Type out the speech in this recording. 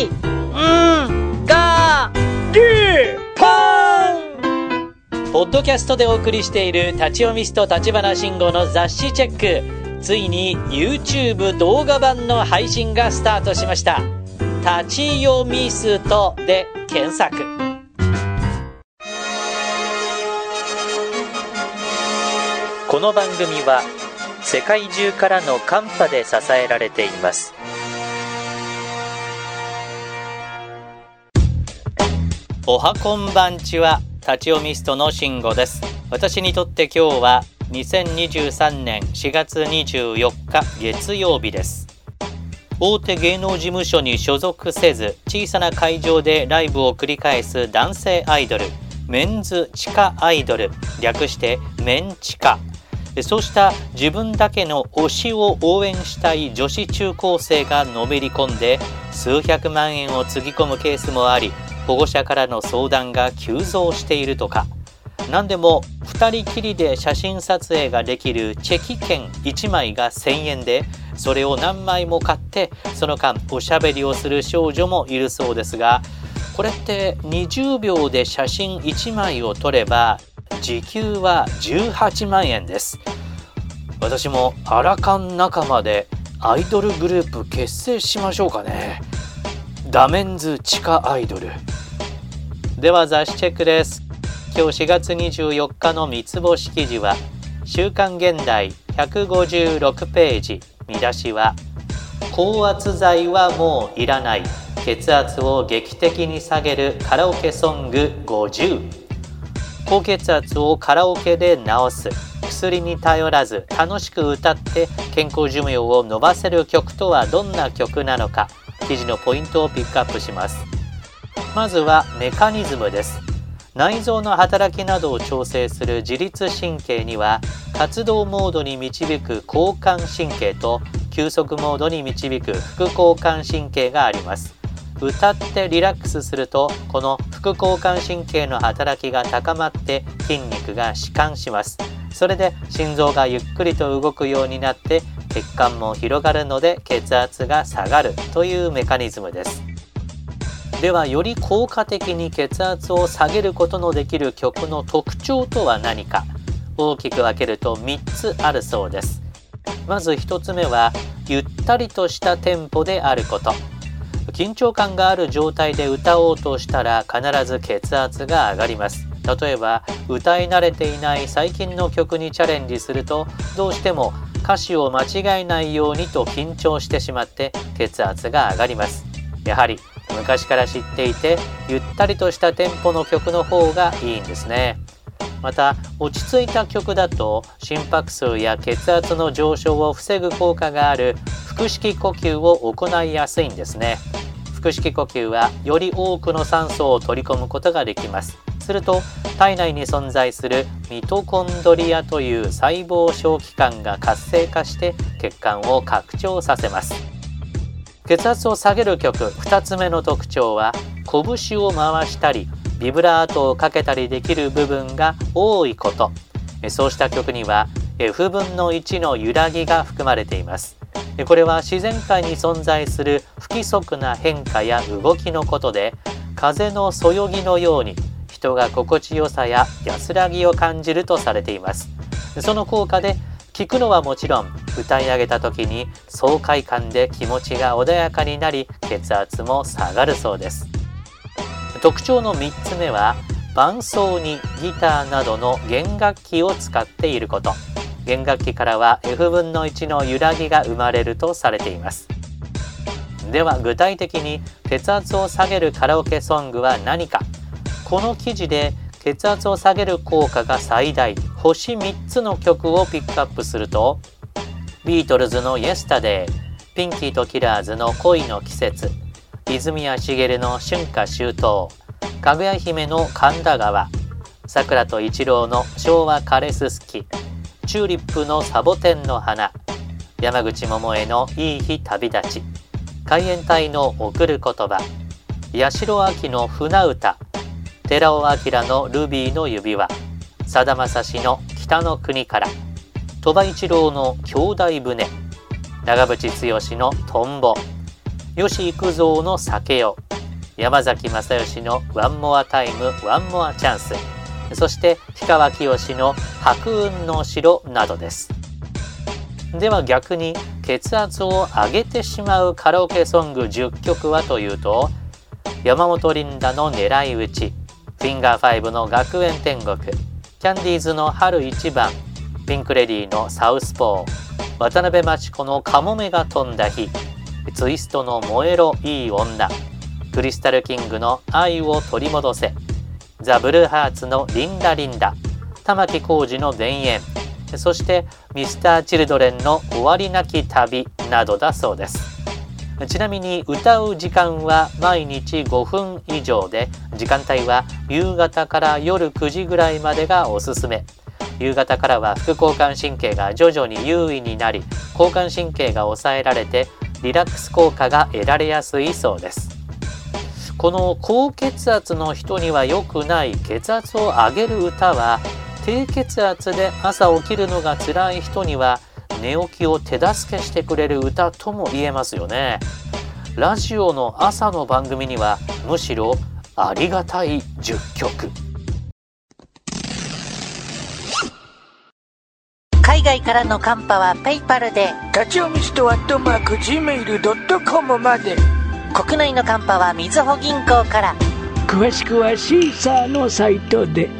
い、ん、が、り、ぽんポッドキャストでお送りしている立ち読みスト立花慎吾の雑誌チェック。ついに YouTube 動画版の配信がスタートしました。立ち読みストで検索。この番組は世界中からのカンパで支えられています。おはこんばんちは、立ち読みストの慎吾です。私にとって今日は2023年4月24日月曜日です。大手芸能事務所に所属せず小さな会場でライブを繰り返す男性アイドルメンズ地下アイドル略してメン地下そうした自分だけの推しを応援したい女子中高生がのめり込んで数百万円をつぎ込むケースもあり保護者からの相談が急増しているとか。何でも2人きりで写真撮影ができるチェキ券1枚が1000円でそれを何枚も買ってその間おしゃべりをする少女もいるそうですがこれって20秒で写真1枚を撮れば時給は18万円です。私もアラカン仲間でアイドルグループ結成しましょうかね。ダメンズ地下アイドル。では雑誌チェックです。今日4月24日の三つ星記事は週刊現代156ページ。見出しは高圧剤はもういらない。血圧を劇的に下げるカラオケソング50高血圧をカラオケで治す。薬に頼らず楽しく歌って健康寿命を伸ばせる曲とはどんな曲なのか。記事のポイントをピックアップします。まずはメカニズムです。内臓の働きなどを調整する自律神経には活動モードに導く交感神経と休息モードに導く副交感神経があります。歌ってリラックスするとこの副交感神経の働きが高まって筋肉が弛緩します。それで心臓がゆっくりと動くようになって血管も広がるので血圧が下がるというメカニズムです。ではより効果的に血圧を下げることのできる曲の特徴とは何か。大きく分けると3つあるそうです。まず1つ目はゆったりとしたテンポであること。緊張感がある状態で歌おうとしたら必ず血圧が上がります。例えば歌い慣れていない最近の曲にチャレンジするとどうしても歌詞を間違えないようにと緊張してしまって血圧が上がります。やはり昔から知っていてゆったりとしたテンポの曲の方がいいんですね。また落ち着いた曲だと心拍数や血圧の上昇を防ぐ効果がある腹式呼吸を行いやすいんですね。腹式呼吸はより多くの酸素を取り込むことができます。すると体内に存在するミトコンドリアという細胞小器官が活性化して血管を拡張させます。血圧を下げる曲2つ目の特徴は拳を回したりビブラートをかけたりできる部分が多いこと。そうした曲には F 分の1の揺らぎが含まれています。これは自然界に存在する不規則な変化や動きのことで風のそよぎのように人が心地よさや安らぎを感じるとされています。その効果で聞くのはもちろん歌い上げた時に爽快感で気持ちが穏やかになり血圧も下がるそうです。特徴の3つ目は伴奏にギターなどの弦楽器を使っていること。弦楽器からは F 分の1の揺らぎが生まれるとされています。では具体的に血圧を下げるカラオケソングは何か。この記事で血圧を下げる効果が最大。星3つの曲をピックアップするとビートルズの「イエスタデー」ピンキーとキラーズの「恋の季節」泉谷しげるの「春夏秋冬」かぐや姫の「神田川」さくらと一郎の「昭和枯れすすき」チューリップのサボテンの花山口百恵のいい日旅立ち海援隊の送る言葉八代亜紀の船歌寺尾明のルビーの指輪。さだまさしの北の国から。鳥羽一郎の兄弟船。長渕剛のトンボ。吉幾三の酒よ。山崎正義のワンモアタイムワンモアチャンス。そして氷川きよしの白雲の城などです。では逆に血圧を上げてしまうカラオケソング10曲はというと山本リンダの狙い撃ち。フィンガー5の学園天国。キャンディーズの春一番。ピンクレディーのサウスポー。渡辺真知子のカモメが飛んだ日。ツイストの燃えろいい女。クリスタルキングの愛を取り戻せ。ザ・ブルーハーツのリンダリンダ。玉置浩二の田園そしてミスター・チルドレンの終わりなき旅などだそうです。ちなみに歌う時間は毎日5分以上で時間帯は夕方から夜9時ぐらいまでがおすすめ。夕方からは副交感神経が徐々に優位になり交感神経が抑えられてリラックス効果が得られやすいそうです。この高血圧の人には良くない血圧を上げる歌は低血圧で朝起きるのが辛い人には寝起きを手助けしてくれる歌とも言えますよね。ラジオの朝の番組にはむしろありがたい10曲。海外からのカンパはペイパルで。立ち読みストアットマーク Gmail.com まで。国内のカンパはみずほ銀行から。詳しくはシーサーのサイトで